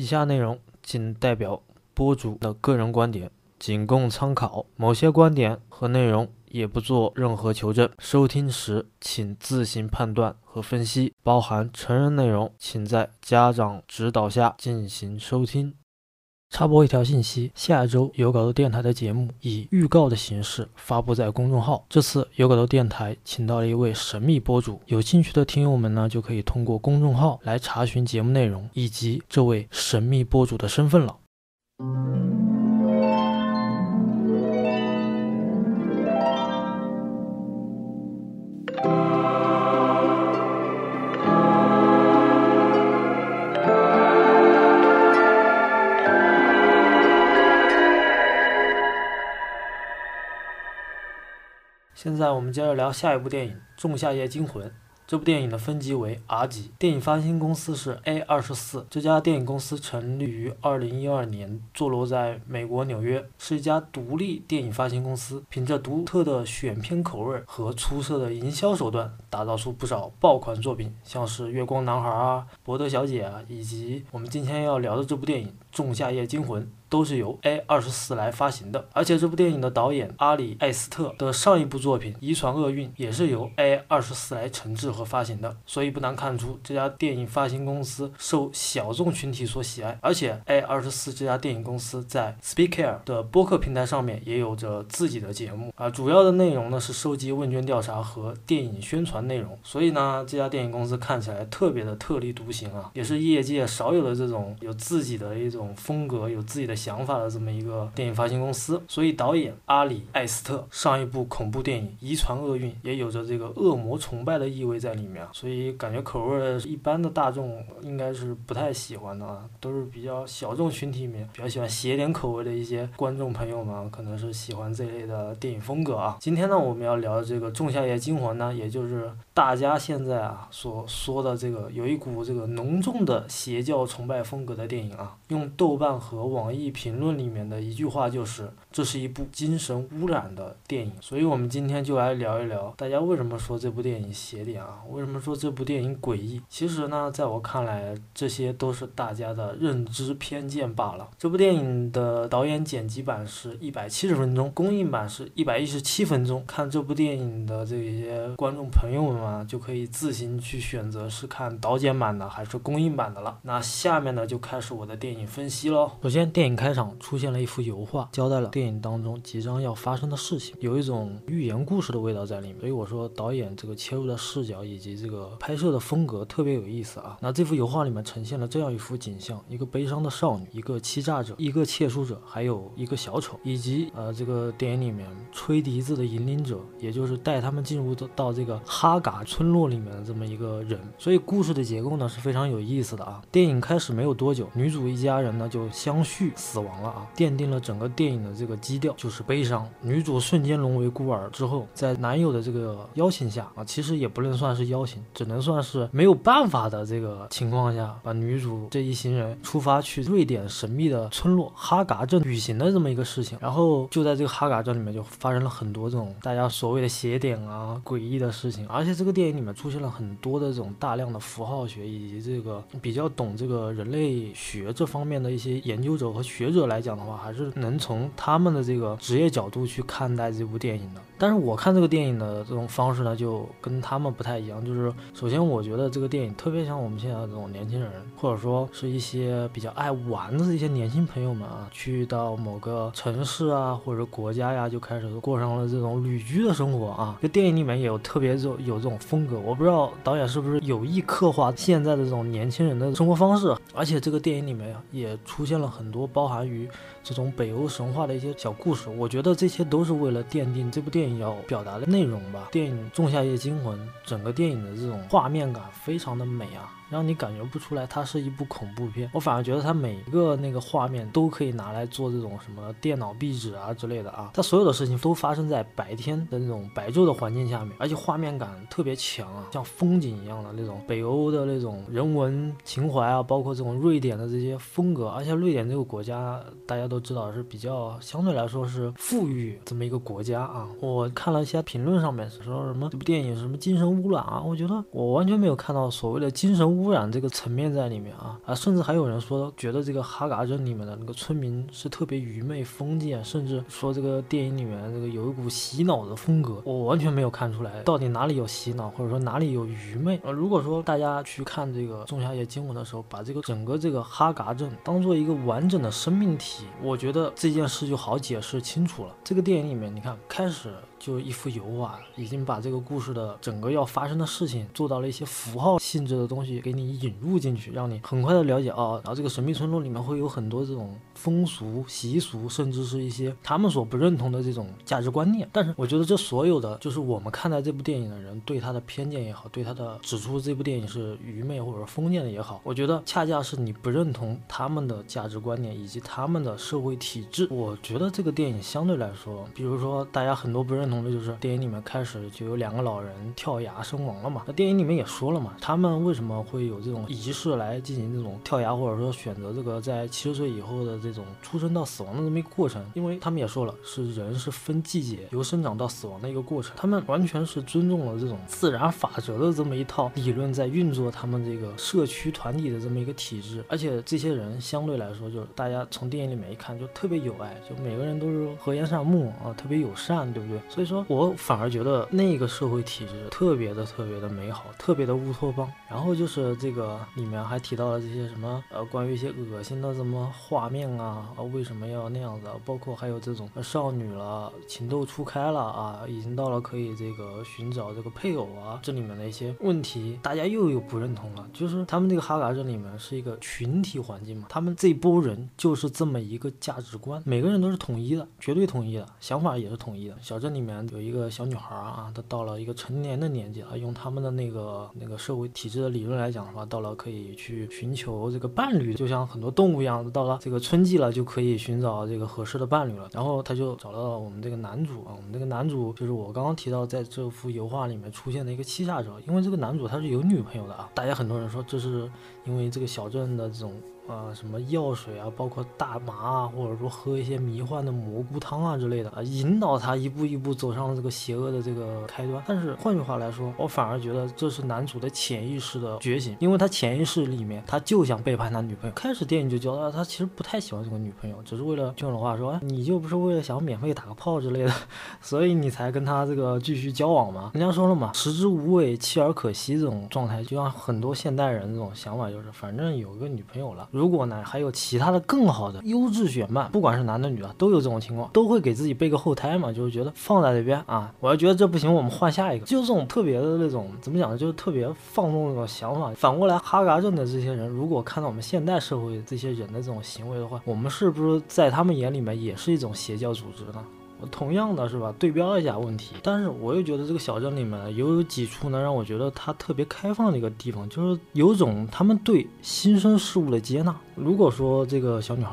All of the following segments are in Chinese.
以下内容仅代表播主的个人观点，仅供参考。某些观点和内容也不做任何求证。收听时请自行判断和分析，包含成人内容，请在家长指导下进行收听。插播一条信息：下周有稿头电台的节目以预告的形式发布在公众号。这次有稿头电台请到了一位神秘播主，有兴趣的听友们呢，就可以通过公众号来查询节目内容以及这位神秘播主的身份了。现在我们接着聊下一部电影《仲夏夜惊魂》。这部电影的分级为 R 级，电影发行公司是 A 二十四。这家电影公司成立于二零一二年，坐落在美国纽约，是一家独立电影发行公司。凭着独特的选片口味和出色的营销手段，打造出不少爆款作品，像是《月光男孩》啊、《伯德小姐》啊，以及我们今天要聊的这部电影《仲夏夜惊魂》。都是由 A 二十四来发行的，而且这部电影的导演阿里艾斯特的上一部作品《遗传厄运》也是由 A 二十四来承制和发行的，所以不难看出这家电影发行公司受小众群体所喜爱。而且 A 二十四这家电影公司在 Speaker 的播客平台上面也有着自己的节目啊，主要的内容呢是收集问卷调查和电影宣传内容，所以呢这家电影公司看起来特别的特立独行啊，也是业界少有的这种有自己的一种风格，有自己的。想法的这么一个电影发行公司，所以导演阿里艾斯特上一部恐怖电影《遗传厄运》也有着这个恶魔崇拜的意味在里面，所以感觉口味一般的大众应该是不太喜欢的啊，都是比较小众群体里面比较喜欢邪点口味的一些观众朋友们，可能是喜欢这类的电影风格啊。今天呢，我们要聊的这个《仲夏夜惊魂》呢，也就是大家现在啊所说的这个有一股这个浓重的邪教崇拜风格的电影啊，用豆瓣和网易。评论里面的一句话就是，这是一部精神污染的电影。所以，我们今天就来聊一聊，大家为什么说这部电影邪点啊？为什么说这部电影诡异？其实呢，在我看来，这些都是大家的认知偏见罢了。这部电影的导演剪辑版是一百七十分钟，公映版是一百一十七分钟。看这部电影的这些观众朋友们啊，就可以自行去选择是看导剪版的还是公映版的了。那下面呢，就开始我的电影分析喽。首先，电影。开场出现了一幅油画，交代了电影当中即将要发生的事情，有一种寓言故事的味道在里面。所以我说导演这个切入的视角以及这个拍摄的风格特别有意思啊。那这幅油画里面呈现了这样一幅景象：一个悲伤的少女，一个欺诈者，一个窃书者，还有一个小丑，以及呃这个电影里面吹笛子的引领者，也就是带他们进入到到这个哈嘎村落里面的这么一个人。所以故事的结构呢是非常有意思的啊。电影开始没有多久，女主一家人呢就相续。死亡了啊！奠定了整个电影的这个基调，就是悲伤。女主瞬间沦为孤儿之后，在男友的这个邀请下啊，其实也不能算是邀请，只能算是没有办法的这个情况下，把女主这一行人出发去瑞典神秘的村落哈嘎镇旅行的这么一个事情。然后就在这个哈嘎镇里面，就发生了很多这种大家所谓的邪点啊、诡异的事情。而且这个电影里面出现了很多的这种大量的符号学以及这个比较懂这个人类学这方面的一些研究者和。学学者来讲的话，还是能从他们的这个职业角度去看待这部电影的。但是我看这个电影的这种方式呢，就跟他们不太一样。就是首先，我觉得这个电影特别像我们现在这种年轻人，或者说是一些比较爱玩的这些年轻朋友们啊，去到某个城市啊或者国家呀，就开始过上了这种旅居的生活啊。这电影里面也有特别这有这种风格，我不知道导演是不是有意刻画现在的这种年轻人的生活方式。而且这个电影里面也出现了很多包含于这种北欧神话的一些小故事，我觉得这些都是为了奠定这部电影。要表达的内容吧。电影《仲夏夜惊魂》整个电影的这种画面感非常的美啊。让你感觉不出来它是一部恐怖片，我反而觉得它每一个那个画面都可以拿来做这种什么电脑壁纸啊之类的啊，它所有的事情都发生在白天的那种白昼的环境下面，而且画面感特别强啊，像风景一样的那种北欧的那种人文情怀啊，包括这种瑞典的这些风格，而且瑞典这个国家大家都知道是比较相对来说是富裕这么一个国家啊，我看了一些评论上面说什么这部电影什么精神污染啊，我觉得我完全没有看到所谓的精神污。污染这个层面在里面啊啊，甚至还有人说觉得这个哈嘎镇里面的那个村民是特别愚昧封建，甚至说这个电影里面这个有一股洗脑的风格，我完全没有看出来到底哪里有洗脑，或者说哪里有愚昧。啊，如果说大家去看这个《仲夏夜惊魂》的时候，把这个整个这个哈嘎镇当做一个完整的生命体，我觉得这件事就好解释清楚了。这个电影里面，你看开始。就一幅油画，已经把这个故事的整个要发生的事情做到了一些符号性质的东西给你引入进去，让你很快的了解哦。然后这个神秘村落里面会有很多这种风俗习俗，甚至是一些他们所不认同的这种价值观念。但是我觉得这所有的就是我们看待这部电影的人对他的偏见也好，对他的指出这部电影是愚昧或者封建的也好，我觉得恰恰是你不认同他们的价值观念以及他们的社会体制。我觉得这个电影相对来说，比如说大家很多不认。同的就是电影里面开始就有两个老人跳崖身亡了嘛，那电影里面也说了嘛，他们为什么会有这种仪式来进行这种跳崖，或者说选择这个在七十岁以后的这这种出生到死亡的这么一个过程？因为他们也说了，是人是分季节由生长到死亡的一个过程，他们完全是尊重了这种自然法则的这么一套理论在运作他们这个社区团体的这么一个体制，而且这些人相对来说就是大家从电影里面一看就特别有爱，就每个人都是和颜善目啊，特别友善，对不对？所以说，我反而觉得那个社会体制特别的、特别的美好，特别的乌托邦。然后就是这个里面还提到了这些什么呃，关于一些恶心的什么画面啊，啊为什么要那样子？包括还有这种少女了，情窦初开了啊，已经到了可以这个寻找这个配偶啊，这里面的一些问题，大家又有不认同了。就是他们这个哈嘎镇里面是一个群体环境嘛，他们这波人就是这么一个价值观，每个人都是统一的，绝对统一的，想法也是统一的。小镇里面有一。个小女孩啊，她到了一个成年的年纪啊，用他们的那个那个社会体制的理论来讲的话，到了可以去寻求这个伴侣，就像很多动物一样，到了这个春季了就可以寻找这个合适的伴侣了。然后他就找到了我们这个男主啊，我们这个男主就是我刚刚提到在这幅油画里面出现的一个欺诈者，因为这个男主他是有女朋友的啊，大家很多人说这是因为这个小镇的这种。啊，什么药水啊，包括大麻啊，或者说喝一些迷幻的蘑菇汤啊之类的啊，引导他一步一步走上了这个邪恶的这个开端。但是换句话来说，我反而觉得这是男主的潜意识的觉醒，因为他潜意识里面他就想背叛他女朋友。开始电影就交代他其实不太喜欢这个女朋友，只是为了用的话说，你就不是为了想免费打个炮之类的，所以你才跟他这个继续交往吗？人家说了嘛，食之无味，弃而可惜这种状态，就像很多现代人这种想法，就是反正有个女朋友了。如果呢，还有其他的更好的优质选伴，不管是男的女的，都有这种情况，都会给自己备个后胎嘛，就是觉得放在那边啊，我要觉得这不行，我们换下一个，就是这种特别的那种，怎么讲呢？就是特别放纵那种想法。反过来，哈嘎镇的这些人，如果看到我们现代社会这些人的这种行为的话，我们是不是在他们眼里面也是一种邪教组织呢？同样的是吧？对标一下问题，但是我又觉得这个小镇里面有几处呢，让我觉得它特别开放的一个地方，就是有种他们对新生事物的接纳。如果说这个小女孩。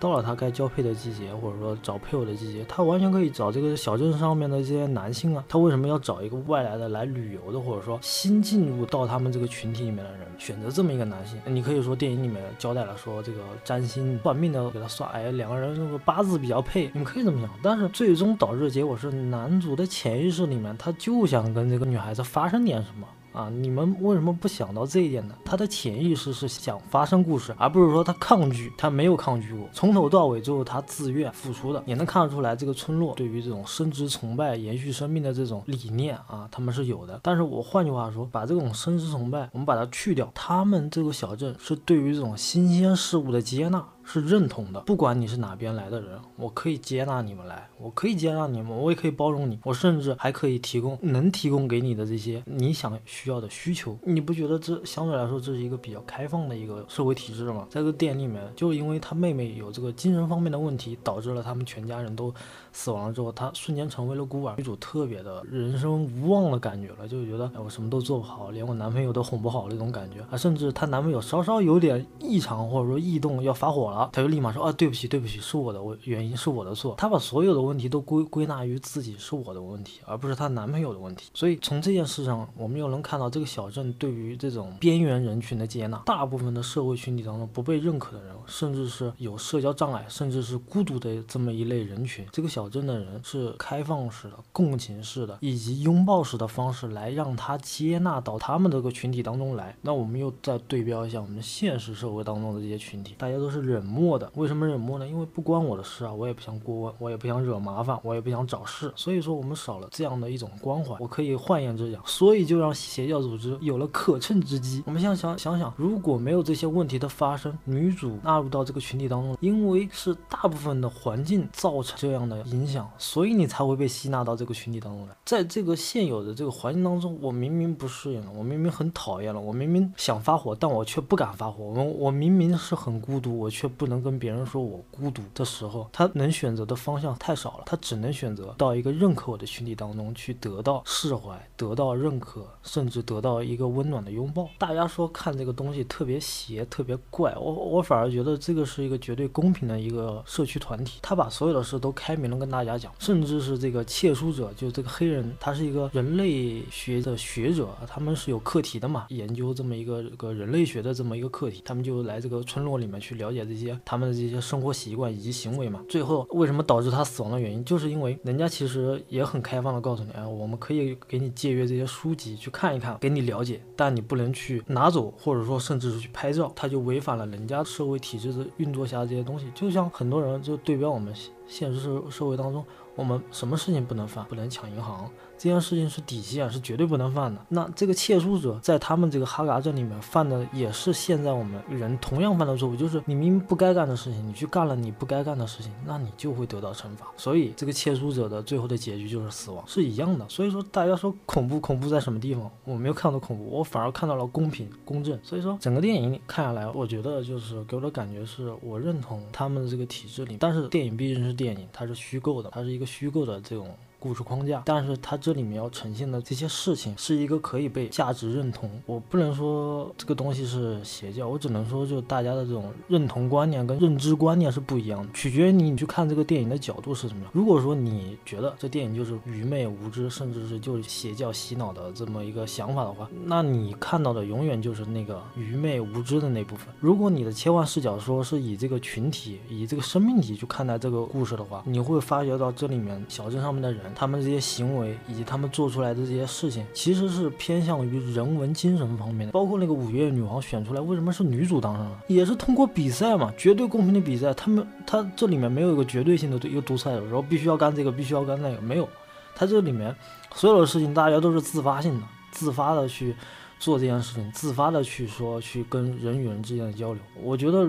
到了他该交配的季节，或者说找配偶的季节，他完全可以找这个小镇上面的这些男性啊。他为什么要找一个外来的来旅游的，或者说新进入到他们这个群体里面的人，选择这么一个男性？你可以说电影里面交代了，说这个占星算命的给他算，哎，两个人这个八字比较配，你们可以这么想。但是最终导致的结果是，男主的潜意识里面他就想跟这个女孩子发生点什么。啊，你们为什么不想到这一点呢？他的潜意识是想发生故事，而不是说他抗拒，他没有抗拒过，从头到尾就是他自愿付出的，也能看得出来，这个村落对于这种生殖崇拜、延续生命的这种理念啊，他们是有的。但是我换句话说，把这种生殖崇拜，我们把它去掉，他们这个小镇是对于这种新鲜事物的接纳。是认同的，不管你是哪边来的人，我可以接纳你们来，我可以接纳你们，我也可以包容你，我甚至还可以提供能提供给你的这些你想需要的需求。你不觉得这相对来说这是一个比较开放的一个社会体制吗？在这个店里面，就因为他妹妹有这个精神方面的问题，导致了他们全家人都死亡了之后，他瞬间成为了孤儿。女主特别的人生无望的感觉了，就觉得哎，我什么都做不好，连我男朋友都哄不好那种感觉啊，甚至她男朋友稍稍有点异常或者说异动要发火了。了，他就立马说啊，对不起，对不起，是我的我原因是我的错。他把所有的问题都归归纳于自己是我的问题，而不是她男朋友的问题。所以从这件事上，我们又能看到这个小镇对于这种边缘人群的接纳。大部分的社会群体当中不被认可的人，甚至是有社交障碍，甚至是孤独的这么一类人群，这个小镇的人是开放式的、共情式的，以及拥抱式的方式来让他接纳到他们这个群体当中来。那我们又再对标一下我们现实社会当中的这些群体，大家都是忍默的。为什么冷漠呢？因为不关我的事啊，我也不想过问，我也不想惹麻烦，我也不想找事。所以说我们少了这样的一种关怀。我可以换言之讲，所以就让邪教组织有了可乘之机。我们想想想想，如果没有这些问题的发生，女主纳入到这个群体当中，因为是大部分的环境造成这样的影响，所以你才会被吸纳到这个群体当中来。在这个现有的这个环境当中，我明明不适应了，我明明很讨厌了，我明明想发火，但我却不敢发火。我我明明是很孤独，我却不能跟别人说我孤独的时候，他能选择的方向太少了，他只能选择到一个认可我的群体当中去得到释怀，得到认可，甚至得到一个温暖的拥抱。大家说看这个东西特别邪，特别怪，我我反而觉得这个是一个绝对公平的一个社区团体，他把所有的事都开明了跟大家讲，甚至是这个窃书者，就这个黑人，他是一个人类学的学者，他们是有课题的嘛，研究这么一个个人类学的这么一个课题，他们就来这个村落里面去了解这些他们的这些生活习惯以及行为嘛。最后为什么导致他死亡的原因，就是因为人家其实也很开放的告诉你，哎，我们可以给你借阅这些书籍去看一看，给你了解，但你不能去拿走，或者说甚至是去拍照，他就违反了人家社会体制的运作下的这些东西。就像很多人就对标我们现实社社会当中，我们什么事情不能犯？不能抢银行。这件事情是底线，是绝对不能犯的。那这个窃书者在他们这个哈嘎镇里面犯的也是现在我们人同样犯的错误，就是你明明不该干的事情，你去干了你不该干的事情，那你就会得到惩罚。所以这个窃书者的最后的结局就是死亡，是一样的。所以说大家说恐怖，恐怖在什么地方？我没有看到恐怖，我反而看到了公平公正。所以说整个电影看下来，我觉得就是给我的感觉是我认同他们的这个体制里，但是电影毕竟是电影，它是虚构的，它是一个虚构的这种。故事框架，但是它这里面要呈现的这些事情是一个可以被价值认同。我不能说这个东西是邪教，我只能说就大家的这种认同观念跟认知观念是不一样的，取决于你你去看这个电影的角度是什么样。如果说你觉得这电影就是愚昧无知，甚至是就是邪教洗脑的这么一个想法的话，那你看到的永远就是那个愚昧无知的那部分。如果你的切换视角说是以这个群体、以这个生命体去看待这个故事的话，你会发觉到这里面小镇上面的人。他们这些行为以及他们做出来的这些事情，其实是偏向于人文精神方面的。包括那个五月女王选出来，为什么是女主当上了？也是通过比赛嘛，绝对公平的比赛。他们他这里面没有一个绝对性的一个独裁者，然后必须要干这个，必须要干那个，没有。他这里面所有的事情，大家都是自发性的，自发的去。做这件事情，自发的去说，去跟人与人之间的交流。我觉得，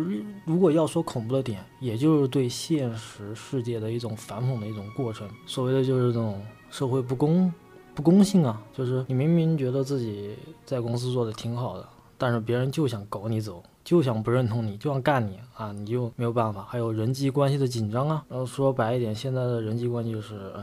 如果要说恐怖的点，也就是对现实世界的一种反讽的一种过程。所谓的就是这种社会不公、不公性啊，就是你明明觉得自己在公司做的挺好的，但是别人就想搞你走，就想不认同你，就想干你啊，你就没有办法。还有人际关系的紧张啊，然后说白一点，现在的人际关系就是，哎，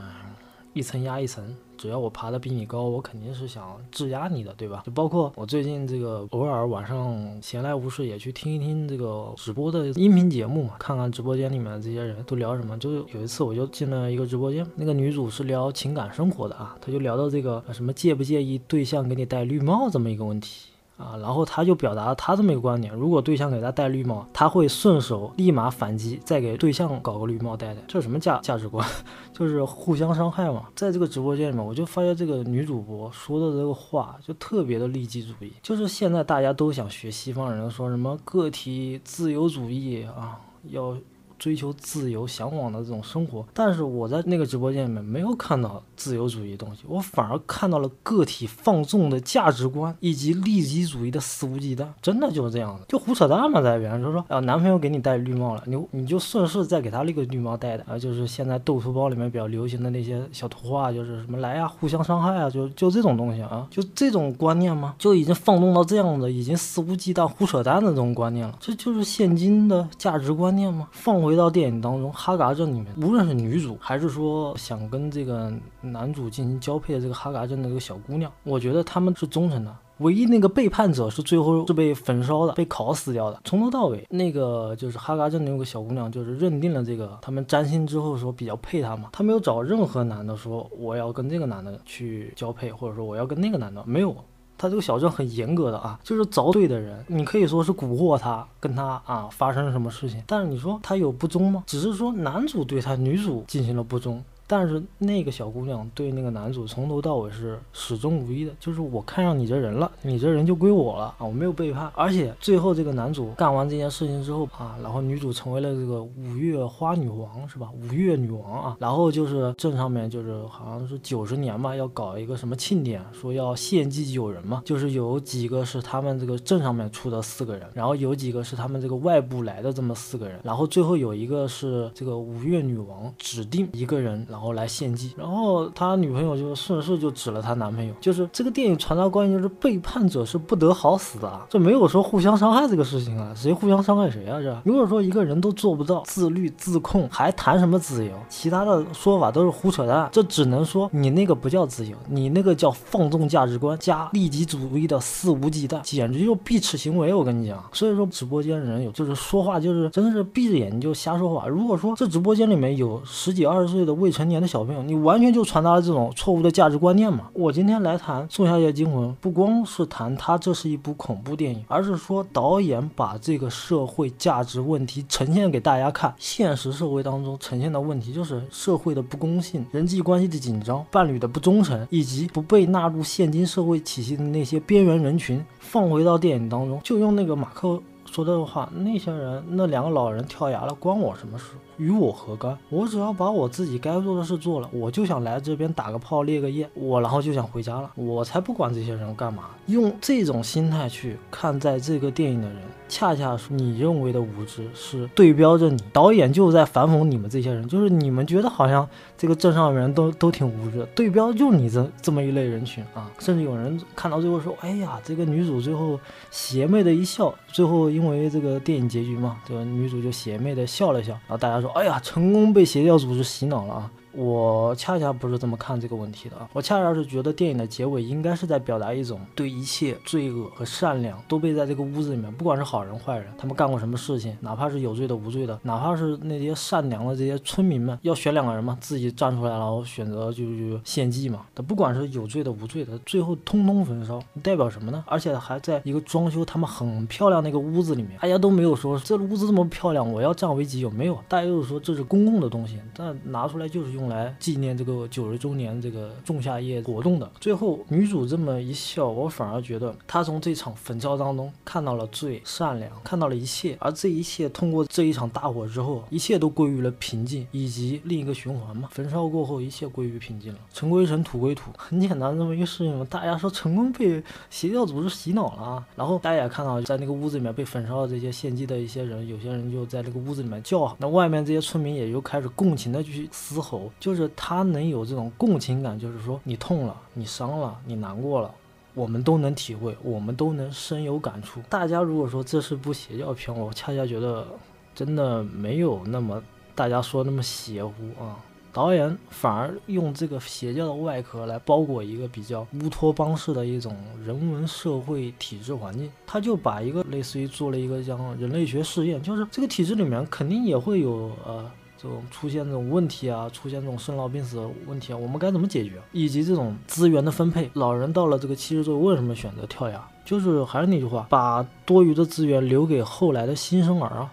一层压一层。只要我爬的比你高，我肯定是想质押你的，对吧？就包括我最近这个偶尔晚上闲来无事也去听一听这个直播的音频节目嘛，看看直播间里面的这些人都聊什么。就是有一次我就进了一个直播间，那个女主是聊情感生活的啊，她就聊到这个什么介不介意对象给你戴绿帽这么一个问题。啊，然后他就表达了他这么一个观点：如果对象给他戴绿帽，他会顺手立马反击，再给对象搞个绿帽戴戴。这什么价价值观？就是互相伤害嘛。在这个直播间里面，我就发现这个女主播说的这个话就特别的利己主义，就是现在大家都想学西方人说什么个体自由主义啊，要。追求自由、向往的这种生活，但是我在那个直播间里面没有看到自由主义东西，我反而看到了个体放纵的价值观以及利己主义的肆无忌惮，真的就是这样的，就胡扯淡嘛，在边上就说，啊，男朋友给你戴绿帽了，你你就顺势再给他那个绿帽戴戴啊，就是现在斗图包里面比较流行的那些小图画，就是什么来呀，互相伤害啊，就就这种东西啊，就这种观念吗？就已经放纵到这样的，已经肆无忌惮、胡扯淡的这种观念了，这就是现今的价值观念吗？放。回到电影当中，哈嘎镇里面，无论是女主，还是说想跟这个男主进行交配的这个哈嘎镇的这个小姑娘，我觉得他们是忠诚的。唯一那个背叛者是最后是被焚烧的，被烤死掉的。从头到尾，那个就是哈嘎镇的那个小姑娘，就是认定了这个他们占星之后说比较配他嘛，他没有找任何男的说我要跟这个男的去交配，或者说我要跟那个男的，没有。他这个小镇很严格的啊，就是凿对的人，你可以说是蛊惑他，跟他啊发生了什么事情，但是你说他有不忠吗？只是说男主对他女主进行了不忠。但是那个小姑娘对那个男主从头到尾是始终如一的，就是我看上你这人了，你这人就归我了啊，我没有背叛。而且最后这个男主干完这件事情之后啊，然后女主成为了这个五月花女王是吧？五月女王啊，然后就是镇上面就是好像是九十年嘛，要搞一个什么庆典，说要献祭九人嘛，就是有几个是他们这个镇上面出的四个人，然后有几个是他们这个外部来的这么四个人，然后最后有一个是这个五月女王指定一个人。然后来献祭，然后他女朋友就顺势就指了他男朋友，就是这个电影传达观念就是背叛者是不得好死的，这没有说互相伤害这个事情啊，谁互相伤害谁啊？这如果说一个人都做不到自律自控，还谈什么自由？其他的说法都是胡扯淡，这只能说你那个不叫自由，你那个叫放纵价值观加利己主义的肆无忌惮，简直就是必耻行为。我跟你讲，所以说直播间人有就是说话就是真的是闭着眼睛就瞎说话。如果说这直播间里面有十几二十岁的未成年的小朋友，你完全就传达了这种错误的价值观念嘛？我今天来谈《宋夏夜惊魂》，不光是谈它这是一部恐怖电影，而是说导演把这个社会价值问题呈现给大家看。现实社会当中呈现的问题就是社会的不公信、人际关系的紧张、伴侣的不忠诚，以及不被纳入现今社会体系的那些边缘人群。放回到电影当中，就用那个马克说的话：那些人，那两个老人跳崖了，关我什么事？与我何干？我只要把我自己该做的事做了，我就想来这边打个炮、列个焰，我然后就想回家了，我才不管这些人干嘛。用这种心态去看在这个电影的人，恰恰是你认为的无知，是对标着你。导演就在反讽你们这些人，就是你们觉得好像这个镇上的人都都挺无知，对标就你这这么一类人群啊。甚至有人看到最后说：“哎呀，这个女主最后邪魅的一笑，最后因为这个电影结局嘛，这个女主就邪魅的笑了笑。”然后大家说。哎呀，成功被邪教组织洗脑了啊！我恰恰不是这么看这个问题的啊，我恰恰是觉得电影的结尾应该是在表达一种对一切罪恶和善良都被在这个屋子里面，不管是好人坏人，他们干过什么事情，哪怕是有罪的无罪的，哪怕是那些善良的这些村民们，要选两个人嘛，自己站出来，然后选择就就献祭嘛。他不管是有罪的无罪的，最后通通焚烧，代表什么呢？而且还在一个装修他们很漂亮那个屋子里面，大家都没有说这屋子这么漂亮，我要占为己有，没有，大家都是说这是公共的东西，但拿出来就是用。来纪念这个九十周年这个仲夏夜活动的最后，女主这么一笑，我反而觉得她从这场焚烧当中看到了最善良，看到了一切，而这一切通过这一场大火之后，一切都归于了平静，以及另一个循环嘛。焚烧过后，一切归于平静了，尘归尘，土归土，很简单这么一个事情嘛。大家说成功被邪教组织洗脑了，然后大家也看到，在那个屋子里面被焚烧的这些献祭的一些人，有些人就在这个屋子里面叫，那外面这些村民也就开始共情的去嘶吼。就是他能有这种共情感，就是说你痛了，你伤了，你难过了，我们都能体会，我们都能深有感触。大家如果说这是部邪教片，我恰恰觉得真的没有那么大家说那么邪乎啊。导演反而用这个邪教的外壳来包裹一个比较乌托邦式的一种人文社会体制环境，他就把一个类似于做了一个像人类学试验，就是这个体制里面肯定也会有呃。这种出现这种问题啊，出现这种生老病死的问题啊，我们该怎么解决？以及这种资源的分配，老人到了这个七十岁为什么选择跳崖？就是还是那句话，把多余的资源留给后来的新生儿啊。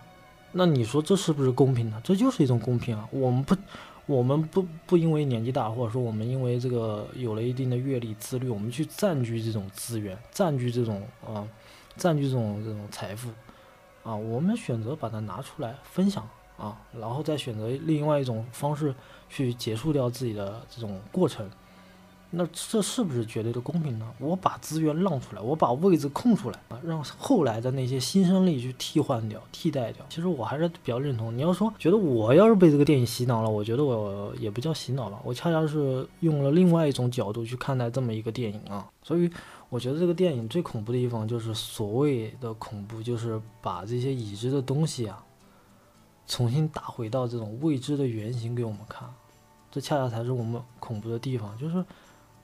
那你说这是不是公平呢？这就是一种公平啊。我们不，我们不不因为年纪大，或者说我们因为这个有了一定的阅历、自律，我们去占据这种资源，占据这种啊，占据这种这种财富啊，我们选择把它拿出来分享。啊，然后再选择另外一种方式去结束掉自己的这种过程，那这是不是绝对的公平呢？我把资源让出来，我把位置空出来啊，让后来的那些新生力去替换掉、替代掉。其实我还是比较认同。你要说觉得我要是被这个电影洗脑了，我觉得我也不叫洗脑了，我恰恰是用了另外一种角度去看待这么一个电影啊。所以我觉得这个电影最恐怖的地方就是所谓的恐怖，就是把这些已知的东西啊。重新打回到这种未知的原型给我们看，这恰恰才是我们恐怖的地方。就是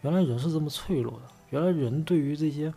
原来人是这么脆弱的，原来人对于这些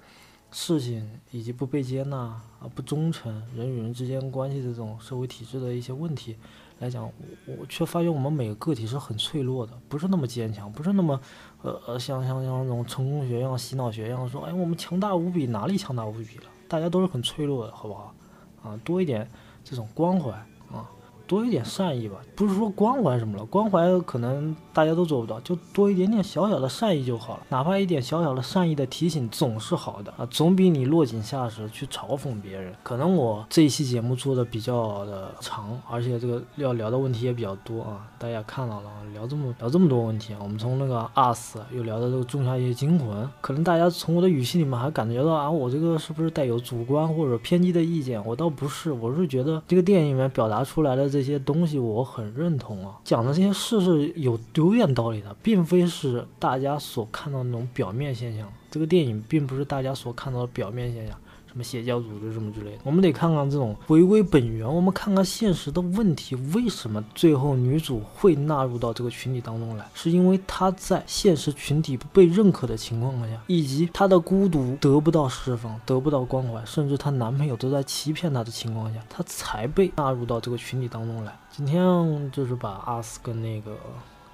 事情以及不被接纳啊、不忠诚、人与人之间关系这种社会体制的一些问题来讲，我我却发现我们每个个体是很脆弱的，不是那么坚强，不是那么呃呃像像像那种成功学一样、洗脑学一样说，哎，我们强大无比，哪里强大无比了？大家都是很脆弱的，好不好？啊，多一点这种关怀啊。多一点善意吧，不是说关怀什么了，关怀可能大家都做不到，就多一点点小小的善意就好了，哪怕一点小小的善意的提醒总是好的啊，总比你落井下石去嘲讽别人。可能我这一期节目做的比较的长，而且这个要聊的问题也比较多啊，大家看到了啊，聊这么聊这么多问题啊，我们从那个二四又聊到这个仲夏夜惊魂，可能大家从我的语气里面还感觉到啊，我这个是不是带有主观或者偏激的意见？我倒不是，我是觉得这个电影里面表达出来的这。这些东西我很认同啊，讲的这些事是有有点道理的，并非是大家所看到那种表面现象。这个电影并不是大家所看到的表面现象。什么邪教组织什么之类的，我们得看看这种回归本源，我们看看现实的问题，为什么最后女主会纳入到这个群体当中来？是因为她在现实群体不被认可的情况下，以及她的孤独得不到释放，得不到关怀，甚至她男朋友都在欺骗她的情况下，她才被纳入到这个群体当中来。今天就是把阿斯跟那个《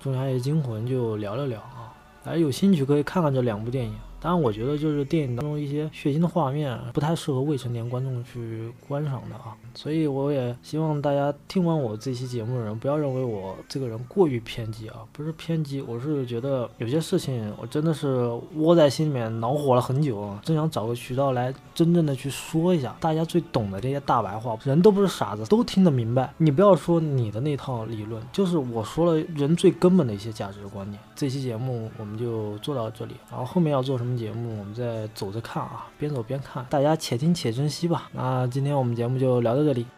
仲夏夜惊魂》就聊了聊啊，大家有兴趣可以看看这两部电影。当然，我觉得就是电影当中一些血腥的画面不太适合未成年观众去观赏的啊，所以我也希望大家听完我这期节目的人不要认为我这个人过于偏激啊，不是偏激，我是觉得有些事情我真的是窝在心里面恼火了很久啊，真想找个渠道来真正的去说一下，大家最懂的这些大白话，人都不是傻子，都听得明白。你不要说你的那套理论，就是我说了人最根本的一些价值观念。这期节目我们就做到这里，然后后面要做什么？节目我们再走着看啊，边走边看，大家且听且珍惜吧。那今天我们节目就聊到这里。